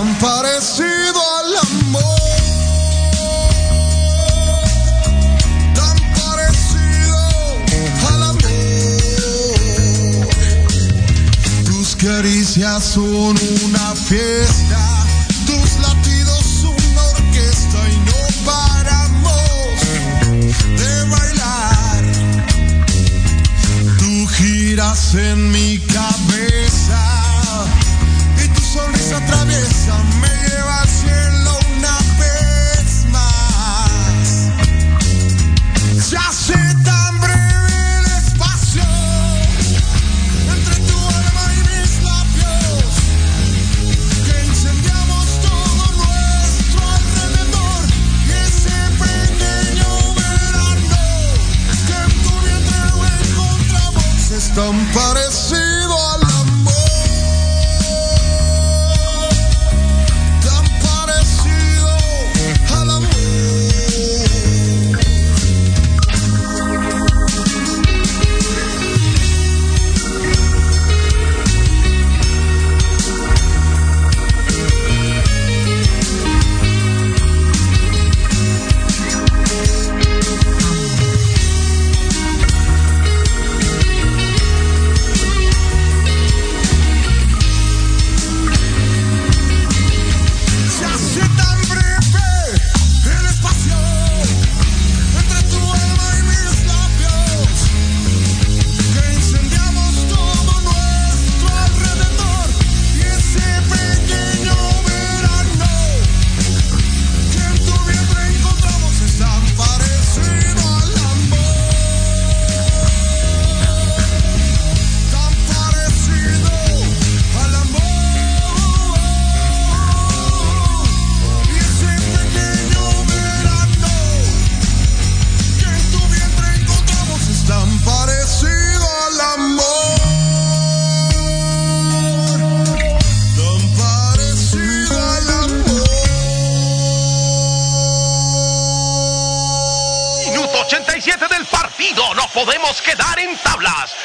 tan parecido al amor. tan parecido al amor. Tus caricias son una fiesta, tus latidos una orquesta y no paramos de bailar. Tú giras en mi casa.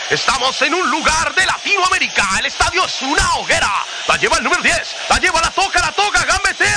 Estamos en un lugar de Latinoamérica. El estadio es una hoguera. La lleva el número 10. La lleva, la toca, la toca. Gambete.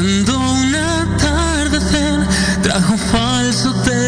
Saber que al lado